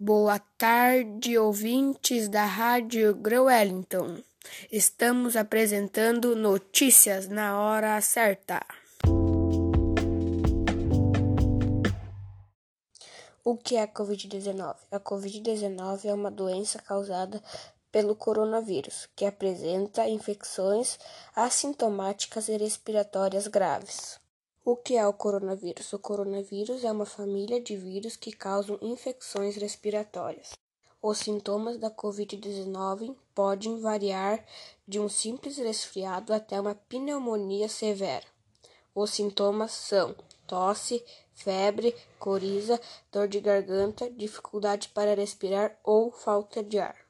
Boa tarde, ouvintes da Rádio Growellington. Estamos apresentando notícias na hora certa. O que é a Covid-19? A Covid-19 é uma doença causada pelo coronavírus, que apresenta infecções assintomáticas e respiratórias graves. O que é o coronavírus? O coronavírus é uma família de vírus que causam infecções respiratórias. Os sintomas da Covid-19 podem variar de um simples resfriado até uma pneumonia severa. Os sintomas são tosse, febre, coriza, dor de garganta, dificuldade para respirar ou falta de ar.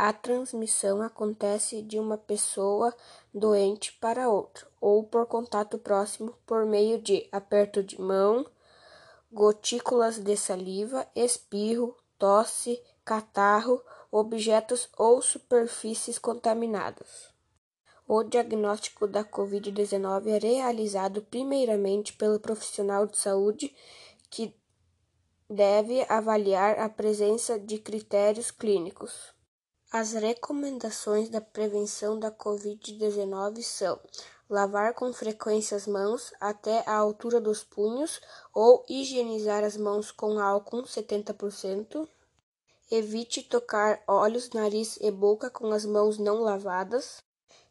A transmissão acontece de uma pessoa doente para outra, ou por contato próximo por meio de aperto de mão, gotículas de saliva, espirro, tosse, catarro, objetos ou superfícies contaminadas. O diagnóstico da Covid-19 é realizado primeiramente pelo profissional de saúde que deve avaliar a presença de critérios clínicos. As recomendações da prevenção da Covid-19 são lavar com frequência as mãos até a altura dos punhos ou higienizar as mãos com álcool 70%. Evite tocar olhos, nariz e boca com as mãos não lavadas.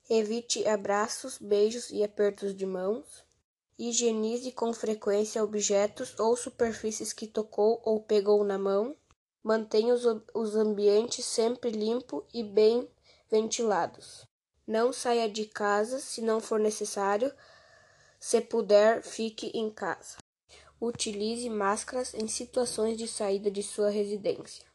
Evite abraços, beijos e apertos de mãos. Higienize com frequência objetos ou superfícies que tocou ou pegou na mão. Mantenha os, os ambientes sempre limpos e bem ventilados. Não saia de casa se não for necessário. Se puder, fique em casa. Utilize máscaras em situações de saída de sua residência.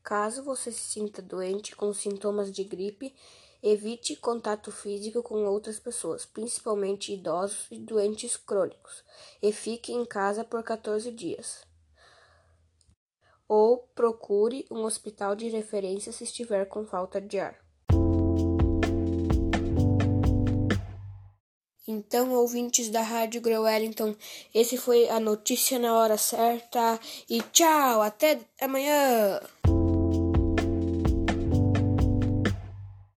Caso você se sinta doente com sintomas de gripe, evite contato físico com outras pessoas, principalmente idosos e doentes crônicos, e fique em casa por 14 dias ou procure um hospital de referência se estiver com falta de ar. Então, ouvintes da Rádio Growellington, esse foi a notícia na hora certa e tchau, até amanhã!